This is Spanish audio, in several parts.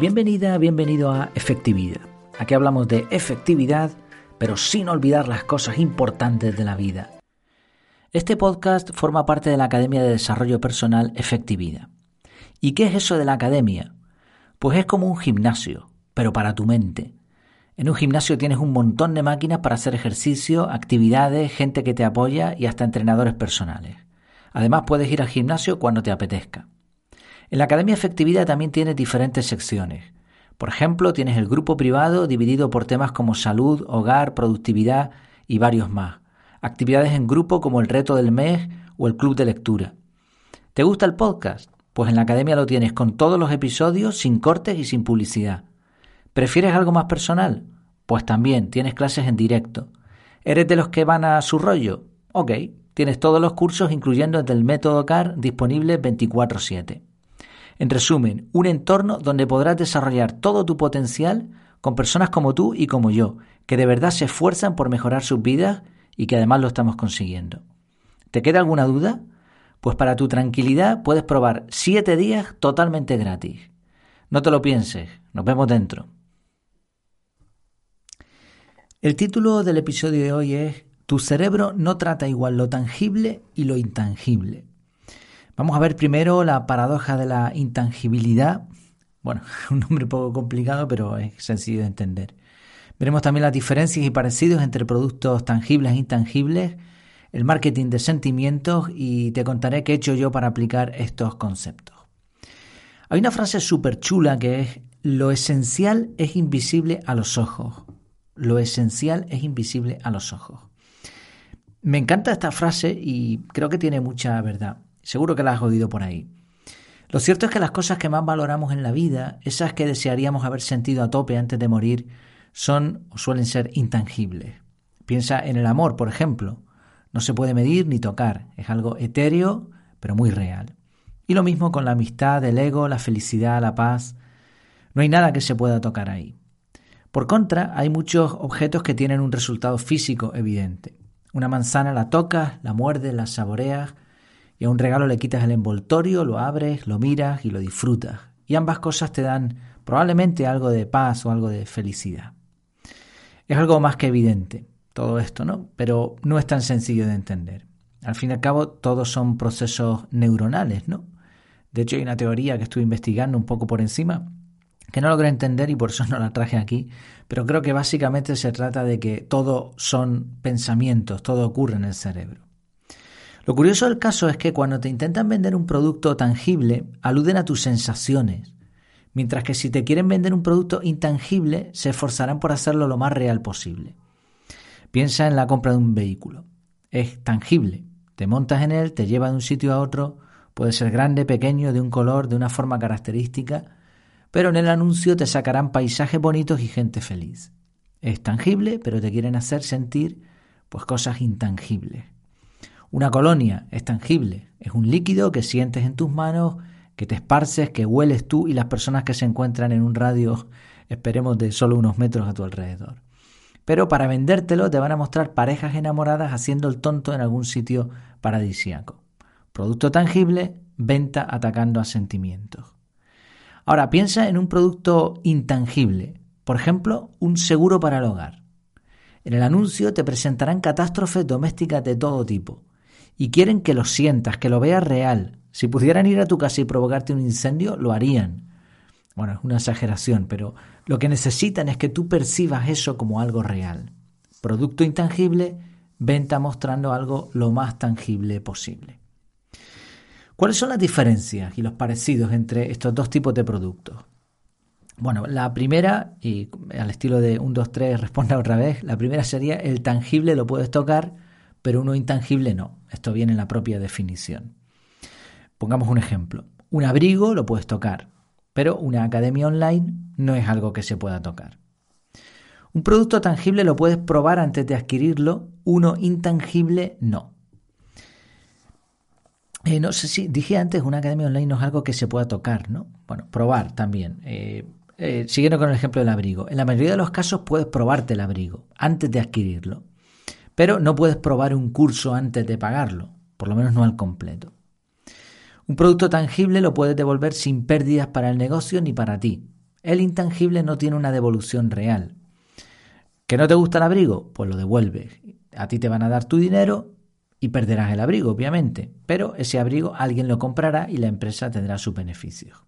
Bienvenida, bienvenido a Efectividad. Aquí hablamos de efectividad, pero sin olvidar las cosas importantes de la vida. Este podcast forma parte de la Academia de Desarrollo Personal Efectividad. ¿Y qué es eso de la academia? Pues es como un gimnasio, pero para tu mente. En un gimnasio tienes un montón de máquinas para hacer ejercicio, actividades, gente que te apoya y hasta entrenadores personales. Además puedes ir al gimnasio cuando te apetezca. En la Academia Efectividad también tienes diferentes secciones. Por ejemplo, tienes el grupo privado dividido por temas como salud, hogar, productividad y varios más. Actividades en grupo como el reto del mes o el club de lectura. ¿Te gusta el podcast? Pues en la academia lo tienes con todos los episodios, sin cortes y sin publicidad. ¿Prefieres algo más personal? Pues también tienes clases en directo. ¿Eres de los que van a su rollo? Ok, tienes todos los cursos incluyendo el del método CAR disponible 24/7. En resumen, un entorno donde podrás desarrollar todo tu potencial con personas como tú y como yo, que de verdad se esfuerzan por mejorar sus vidas y que además lo estamos consiguiendo. ¿Te queda alguna duda? Pues para tu tranquilidad puedes probar 7 días totalmente gratis. No te lo pienses, nos vemos dentro. El título del episodio de hoy es Tu cerebro no trata igual lo tangible y lo intangible. Vamos a ver primero la paradoja de la intangibilidad. Bueno, un nombre poco complicado, pero es sencillo de entender. Veremos también las diferencias y parecidos entre productos tangibles e intangibles, el marketing de sentimientos y te contaré qué he hecho yo para aplicar estos conceptos. Hay una frase súper chula que es, lo esencial es invisible a los ojos. Lo esencial es invisible a los ojos. Me encanta esta frase y creo que tiene mucha verdad. Seguro que la has oído por ahí. Lo cierto es que las cosas que más valoramos en la vida, esas que desearíamos haber sentido a tope antes de morir, son o suelen ser intangibles. Piensa en el amor, por ejemplo. No se puede medir ni tocar, es algo etéreo, pero muy real. Y lo mismo con la amistad, el ego, la felicidad, la paz. No hay nada que se pueda tocar ahí. Por contra, hay muchos objetos que tienen un resultado físico evidente. Una manzana la tocas, la muerdes, la saboreas, y a un regalo le quitas el envoltorio, lo abres, lo miras y lo disfrutas. Y ambas cosas te dan probablemente algo de paz o algo de felicidad. Es algo más que evidente todo esto, ¿no? Pero no es tan sencillo de entender. Al fin y al cabo, todos son procesos neuronales, ¿no? De hecho, hay una teoría que estuve investigando un poco por encima que no logré entender y por eso no la traje aquí, pero creo que básicamente se trata de que todo son pensamientos, todo ocurre en el cerebro. Lo curioso del caso es que cuando te intentan vender un producto tangible, aluden a tus sensaciones, mientras que si te quieren vender un producto intangible, se esforzarán por hacerlo lo más real posible. Piensa en la compra de un vehículo. Es tangible. Te montas en él, te lleva de un sitio a otro, puede ser grande, pequeño, de un color, de una forma característica, pero en el anuncio te sacarán paisajes bonitos y gente feliz. Es tangible, pero te quieren hacer sentir pues cosas intangibles. Una colonia es tangible, es un líquido que sientes en tus manos, que te esparces, que hueles tú y las personas que se encuentran en un radio, esperemos, de solo unos metros a tu alrededor. Pero para vendértelo te van a mostrar parejas enamoradas haciendo el tonto en algún sitio paradisíaco. Producto tangible, venta atacando a sentimientos. Ahora piensa en un producto intangible, por ejemplo, un seguro para el hogar. En el anuncio te presentarán catástrofes domésticas de todo tipo y quieren que lo sientas, que lo veas real. Si pudieran ir a tu casa y provocarte un incendio, lo harían. Bueno, es una exageración, pero lo que necesitan es que tú percibas eso como algo real. Producto intangible, venta mostrando algo lo más tangible posible. ¿Cuáles son las diferencias y los parecidos entre estos dos tipos de productos? Bueno, la primera, y al estilo de 1, 2, 3, responda otra vez, la primera sería el tangible lo puedes tocar, pero uno intangible no. Esto viene en la propia definición. Pongamos un ejemplo. Un abrigo lo puedes tocar, pero una academia online no es algo que se pueda tocar. Un producto tangible lo puedes probar antes de adquirirlo, uno intangible no. Eh, no sé si dije antes, una academia online no es algo que se pueda tocar, ¿no? Bueno, probar también. Eh, eh, siguiendo con el ejemplo del abrigo. En la mayoría de los casos puedes probarte el abrigo antes de adquirirlo, pero no puedes probar un curso antes de pagarlo, por lo menos no al completo. Un producto tangible lo puedes devolver sin pérdidas para el negocio ni para ti. El intangible no tiene una devolución real. ¿Que no te gusta el abrigo? Pues lo devuelves. A ti te van a dar tu dinero y perderás el abrigo, obviamente. Pero ese abrigo alguien lo comprará y la empresa tendrá sus beneficios.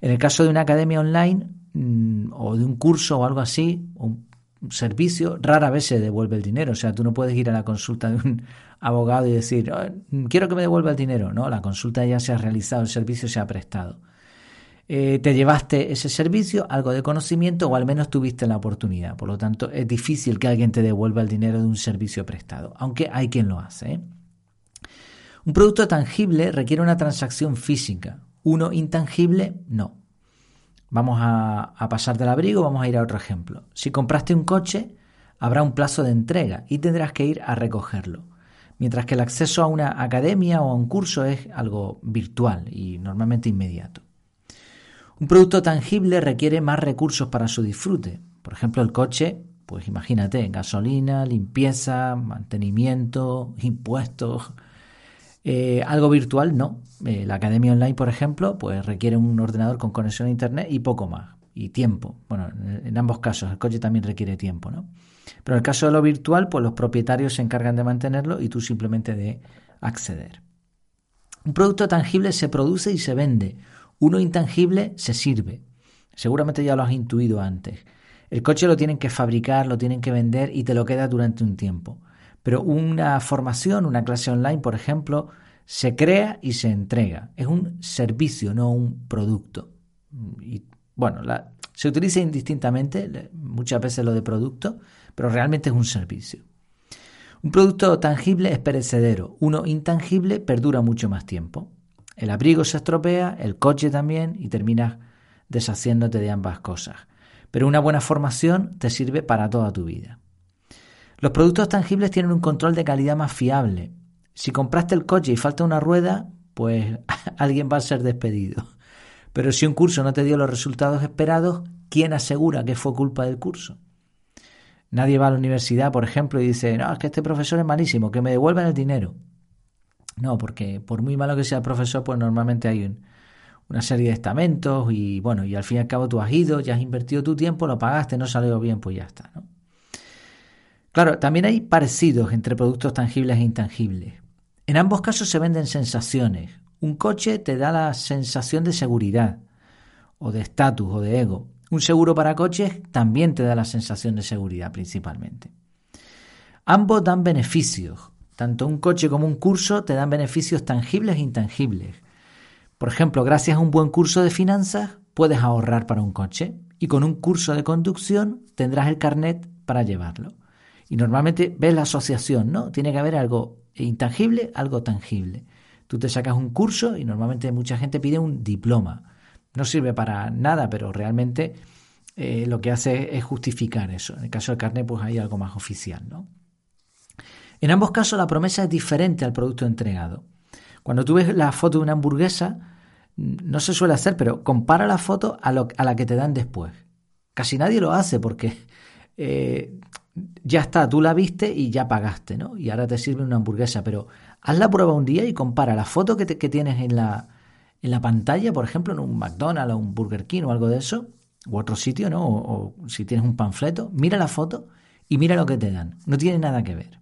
En el caso de una academia online mm, o de un curso o algo así, un servicio, rara vez se devuelve el dinero. O sea, tú no puedes ir a la consulta de un abogado y decir, ah, quiero que me devuelva el dinero. No, la consulta ya se ha realizado, el servicio se ha prestado. Eh, te llevaste ese servicio, algo de conocimiento o al menos tuviste la oportunidad. Por lo tanto, es difícil que alguien te devuelva el dinero de un servicio prestado, aunque hay quien lo hace. ¿eh? Un producto tangible requiere una transacción física, uno intangible no. Vamos a, pasar del abrigo, vamos a ir a otro ejemplo. Si compraste un coche, habrá un plazo de entrega y tendrás que ir a recogerlo mientras que el acceso a una academia o a un curso es algo virtual y normalmente inmediato. Un producto tangible requiere más recursos para su disfrute. Por ejemplo, el coche, pues imagínate, gasolina, limpieza, mantenimiento, impuestos. Eh, algo virtual, no. Eh, la academia online, por ejemplo, pues requiere un ordenador con conexión a internet y poco más. Y tiempo. Bueno, en ambos casos, el coche también requiere tiempo, ¿no? Pero en el caso de lo virtual, pues los propietarios se encargan de mantenerlo y tú simplemente de acceder. Un producto tangible se produce y se vende. Uno intangible se sirve. Seguramente ya lo has intuido antes. El coche lo tienen que fabricar, lo tienen que vender y te lo queda durante un tiempo. Pero una formación, una clase online, por ejemplo, se crea y se entrega. Es un servicio, no un producto. Y bueno, se utiliza indistintamente, muchas veces lo de producto, pero realmente es un servicio. Un producto tangible es perecedero, uno intangible perdura mucho más tiempo. El abrigo se estropea, el coche también y terminas deshaciéndote de ambas cosas. Pero una buena formación te sirve para toda tu vida. Los productos tangibles tienen un control de calidad más fiable. Si compraste el coche y falta una rueda, pues alguien va a ser despedido. Pero si un curso no te dio los resultados esperados, ¿quién asegura que fue culpa del curso? Nadie va a la universidad, por ejemplo, y dice, no, es que este profesor es malísimo, que me devuelvan el dinero. No, porque por muy malo que sea el profesor, pues normalmente hay una serie de estamentos y bueno, y al fin y al cabo tú has ido, ya has invertido tu tiempo, lo pagaste, no salió bien, pues ya está. ¿no? Claro, también hay parecidos entre productos tangibles e intangibles. En ambos casos se venden sensaciones. Un coche te da la sensación de seguridad, o de estatus, o de ego. Un seguro para coches también te da la sensación de seguridad principalmente. Ambos dan beneficios. Tanto un coche como un curso te dan beneficios tangibles e intangibles. Por ejemplo, gracias a un buen curso de finanzas puedes ahorrar para un coche y con un curso de conducción tendrás el carnet para llevarlo. Y normalmente ves la asociación, ¿no? Tiene que haber algo intangible, algo tangible. Tú te sacas un curso y normalmente mucha gente pide un diploma no sirve para nada, pero realmente eh, lo que hace es justificar eso. En el caso del carnet, pues hay algo más oficial, ¿no? En ambos casos la promesa es diferente al producto entregado. Cuando tú ves la foto de una hamburguesa, no se suele hacer, pero compara la foto a, la que te dan después. Casi nadie lo hace porque eh, ya está, tú la viste y ya pagaste, ¿no? Y ahora te sirve una hamburguesa, pero haz la prueba un día y compara la foto que tienes en la, en la pantalla, por ejemplo, en un McDonald's o un Burger King o algo de eso, u otro sitio, ¿no? O, si tienes un panfleto, mira la foto y mira lo que te dan. No tiene nada que ver.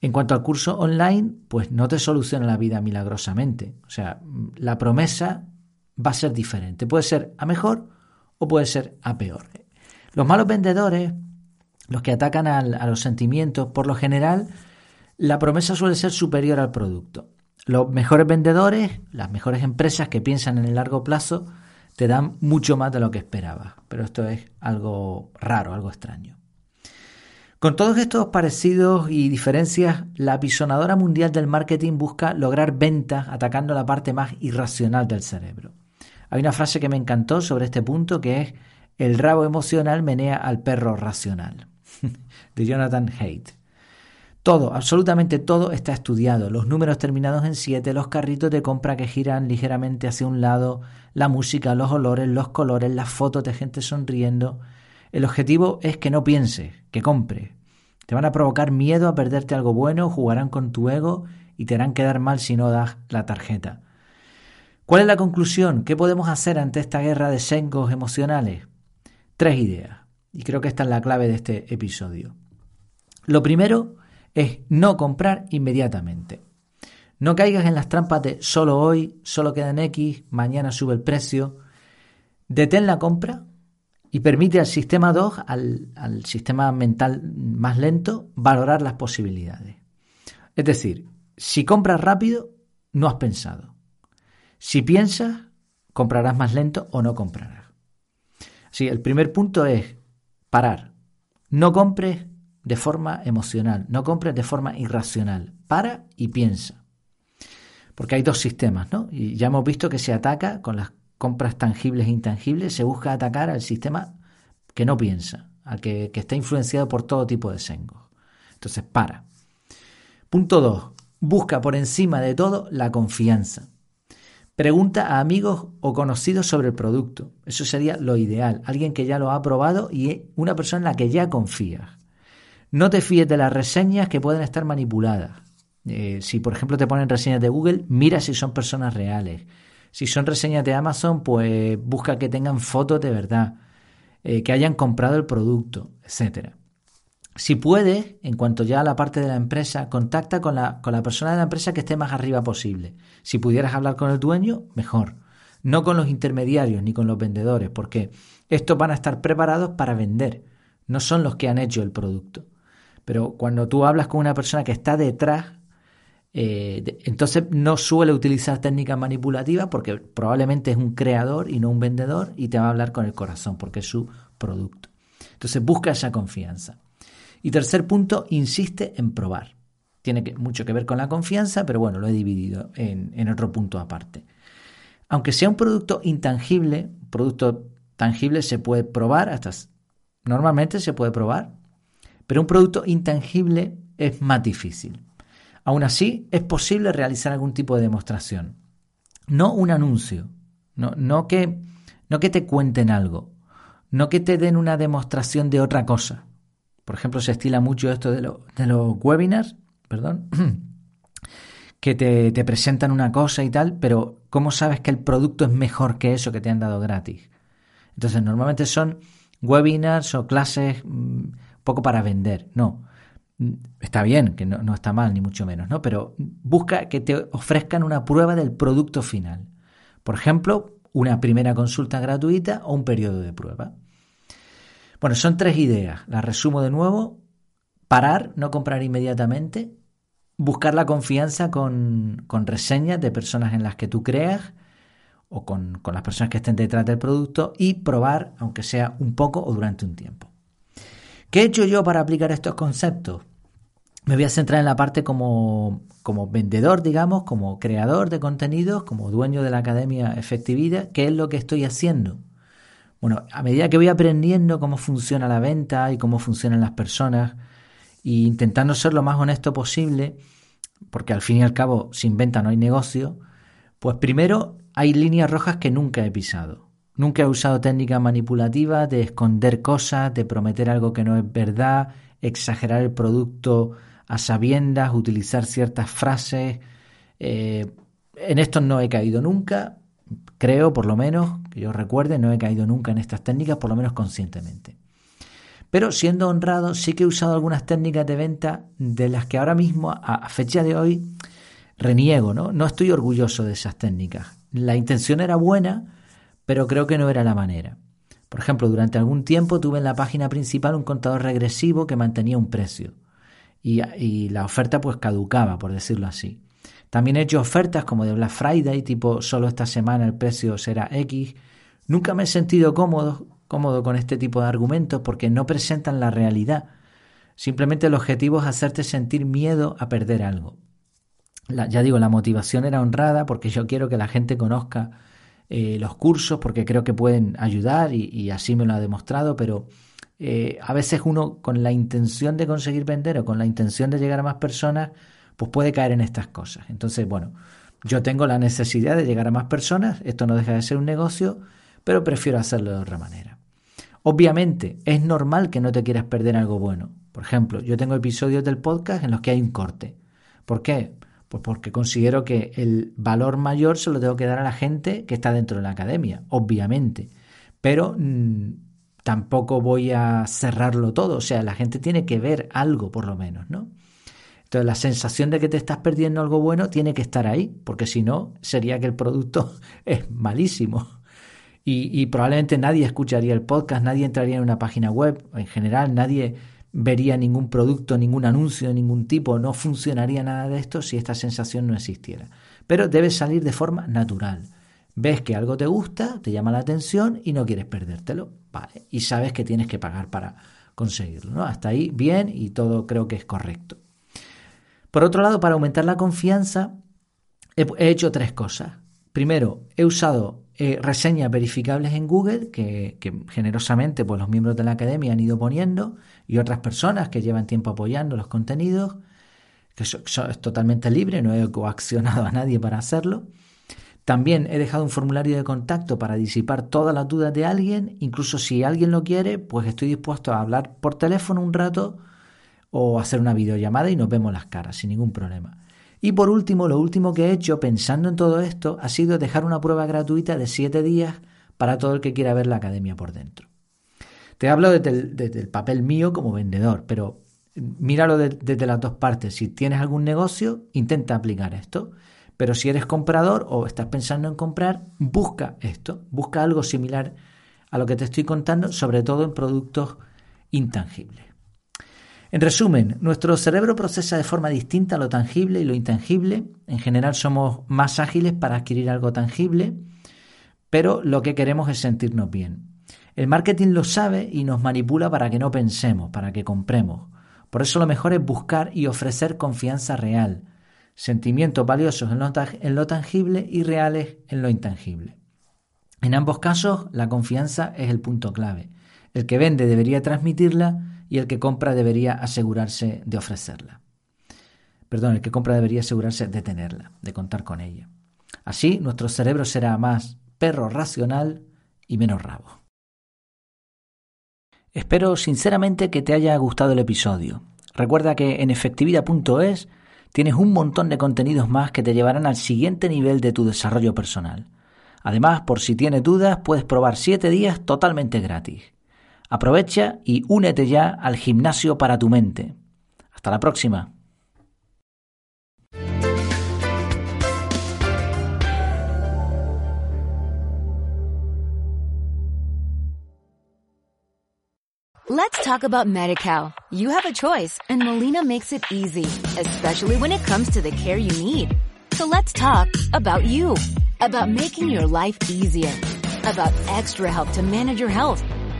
En cuanto al curso online, pues no te soluciona la vida milagrosamente. O sea, la promesa va a ser diferente. Puede ser a mejor o puede ser a peor. Los malos vendedores, los que atacan a los sentimientos, por lo general, la promesa suele ser superior al producto. Los mejores vendedores, las mejores empresas que piensan en el largo plazo, te dan mucho más de lo que esperabas. Pero esto es algo raro, algo extraño. Con todos estos parecidos y diferencias, la apisonadora mundial del marketing busca lograr ventas atacando la parte más irracional del cerebro. Hay una frase que me encantó sobre este punto que es el rabo emocional menea al perro racional, de Jonathan Haidt. Todo, absolutamente todo está estudiado. Los números terminados en 7, los carritos de compra que giran ligeramente hacia un lado, la música, los olores, los colores, las fotos de gente sonriendo. El objetivo es que no pienses, que compre. Te van a provocar miedo a perderte algo bueno, jugarán con tu ego y te harán quedar mal si no das la tarjeta. ¿Cuál es la conclusión? ¿Qué podemos hacer ante esta guerra de sencos emocionales? Tres ideas. Y creo que esta es la clave de este episodio. Lo primero es no comprar inmediatamente. No caigas en las trampas de solo hoy, solo quedan X, mañana sube el precio. Detén la compra y permite al sistema 2, al, al sistema mental más lento, valorar las posibilidades. Es decir, si compras rápido, no has pensado. Si piensas, comprarás más lento o no comprarás. Sí, el primer punto es parar. No compres de forma emocional, no compres de forma irracional. Para y piensa. Porque hay dos sistemas, ¿no? Y ya hemos visto que se ataca con las compras tangibles e intangibles, se busca atacar al sistema que no piensa, al que, está influenciado por todo tipo de sengos. Entonces, para. Punto 2. Busca por encima de todo la confianza. Pregunta a amigos o conocidos sobre el producto. Eso sería lo ideal. Alguien que ya lo ha probado y una persona en la que ya confías. No te fíes de las reseñas que pueden estar manipuladas. Eh, si, por ejemplo, te ponen reseñas de Google, mira si son personas reales. Si son reseñas de Amazon, pues busca que tengan fotos de verdad, eh, que hayan comprado el producto, etcétera. Si puedes, en cuanto ya a la parte de la empresa, contacta con la, con la persona de la empresa que esté más arriba posible. Si pudieras hablar con el dueño, mejor. No con los intermediarios ni con los vendedores, porque estos van a estar preparados para vender, no son los que han hecho el producto. Pero cuando tú hablas con una persona que está detrás eh, entonces no suele utilizar técnicas manipulativas porque probablemente es un creador y no un vendedor y te va a hablar con el corazón porque es su producto. Entonces busca esa confianza. Y tercer punto, insiste en probar. Tiene mucho que ver con la confianza, pero bueno, lo he dividido en, otro punto aparte. Aunque sea un producto intangible, producto tangible se puede probar, hasta normalmente se puede probar, pero un producto intangible es más difícil. Aún así, es posible realizar algún tipo de demostración. No un anuncio, no, no que te cuenten algo, no que te den una demostración de otra cosa. Por ejemplo, se estila mucho esto de, los webinars, perdón, que te, presentan una cosa y tal, pero ¿cómo sabes que el producto es mejor que eso que te han dado gratis? Entonces, normalmente son webinars o clases mm, poco para vender. No, está bien, que no, está mal, ni mucho menos, ¿no? Pero busca que te ofrezcan una prueba del producto final. Por ejemplo, una primera consulta gratuita o un periodo de prueba. Bueno, son tres ideas. Las resumo de nuevo. Parar, no comprar inmediatamente. Buscar la confianza con, reseñas de personas en las que tú creas o con, con las personas que estén detrás del producto y probar, aunque sea un poco o durante un tiempo. ¿Qué he hecho yo para aplicar estos conceptos? Me voy a centrar en la parte como, como vendedor, digamos, como creador de contenidos, como dueño de la Academia Efectividad, ¿qué es lo que estoy haciendo? Bueno, a medida que voy aprendiendo cómo funciona la venta y cómo funcionan las personas, e intentando ser lo más honesto posible, porque al fin y al cabo sin venta no hay negocio, pues primero hay líneas rojas que nunca he pisado. Nunca he usado técnicas manipulativas de esconder cosas, de prometer algo que no es verdad, exagerar el producto a sabiendas, utilizar ciertas frases. Eh, en esto no he caído nunca, creo por lo menos, que yo recuerde, no he caído nunca en estas técnicas, por lo menos conscientemente. Pero siendo honrado, sí que he usado algunas técnicas de venta de las que ahora mismo, a fecha de hoy, reniego, ¿no? No estoy orgulloso de esas técnicas. La intención era buena, pero creo que no era la manera. Por ejemplo, durante algún tiempo tuve en la página principal un contador regresivo que mantenía un precio y, la oferta pues caducaba, por decirlo así. También he hecho ofertas como de Black Friday, tipo solo esta semana el precio será X, Nunca me he sentido cómodo, cómodo con este tipo de argumentos porque no presentan la realidad. Simplemente el objetivo es hacerte sentir miedo a perder algo. ya digo, la motivación era honrada porque yo quiero que la gente conozca eh, los cursos porque creo que pueden ayudar y, así me lo ha demostrado, pero eh, a veces uno con la intención de conseguir vender o con la intención de llegar a más personas, pues puede caer en estas cosas. Entonces, bueno, yo tengo la necesidad de llegar a más personas, esto no deja de ser un negocio, pero prefiero hacerlo de otra manera. Obviamente, es normal que no te quieras perder algo bueno. Por ejemplo, yo tengo episodios del podcast en los que hay un corte. ¿Por qué? Pues porque considero que el valor mayor se lo tengo que dar a la gente que está dentro de la academia, obviamente. Pero mm, tampoco voy a cerrarlo todo. O sea, la gente tiene que ver algo por lo menos, ¿no? Entonces la sensación de que te estás perdiendo algo bueno tiene que estar ahí, porque si no, sería que el producto es malísimo. Y, probablemente nadie escucharía el podcast, nadie entraría en una página web, en general nadie vería ningún producto, ningún anuncio de ningún tipo, no funcionaría nada de esto si esta sensación no existiera. Pero debe salir de forma natural. Ves que algo te gusta, te llama la atención y no quieres perdértelo, vale, y sabes que tienes que pagar para conseguirlo, ¿no? Hasta ahí bien y todo creo que es correcto. Por otro lado, para aumentar la confianza, he, hecho tres cosas. Primero, he usado eh, reseñas verificables en Google que, generosamente pues, los miembros de la academia han ido poniendo y otras personas que llevan tiempo apoyando los contenidos, que es totalmente libre, no he coaccionado a nadie para hacerlo. También he dejado un formulario de contacto para disipar todas las dudas de alguien, incluso si alguien lo quiere, pues estoy dispuesto a hablar por teléfono un rato o hacer una videollamada y nos vemos las caras sin ningún problema. Y por último, lo último que he hecho pensando en todo esto ha sido dejar una prueba gratuita de 7 días para todo el que quiera ver la academia por dentro. Te hablo desde el, papel mío como vendedor, pero míralo desde las dos partes. Si tienes algún negocio, intenta aplicar esto. Pero si eres comprador o estás pensando en comprar, busca esto, busca algo similar a lo que te estoy contando, sobre todo en productos intangibles. En resumen, nuestro cerebro procesa de forma distinta lo tangible y lo intangible. En general somos más ágiles para adquirir algo tangible, pero lo que queremos es sentirnos bien. El marketing lo sabe y nos manipula para que no pensemos, para que compremos. Por eso lo mejor es buscar y ofrecer confianza real, sentimientos valiosos en lo, en lo tangible y reales en lo intangible. En ambos casos, la confianza es el punto clave. El que vende debería transmitirla y el que compra debería asegurarse de ofrecerla. Perdón, el que compra debería asegurarse de tenerla, de contar con ella. Así nuestro cerebro será más perro racional y menos rabo. Espero sinceramente que te haya gustado el episodio. Recuerda que en efectividad.es tienes un montón de contenidos más que te llevarán al siguiente nivel de tu desarrollo personal. Además, por si tienes dudas, puedes probar 7 días totalmente gratis. Aprovecha y únete ya al gimnasio para tu mente. Hasta la próxima. Let's talk about MediCal. You have a choice and Molina makes it easy, especially when it comes to the care you need. So let's talk about you, about making your life easier, about extra help to manage your health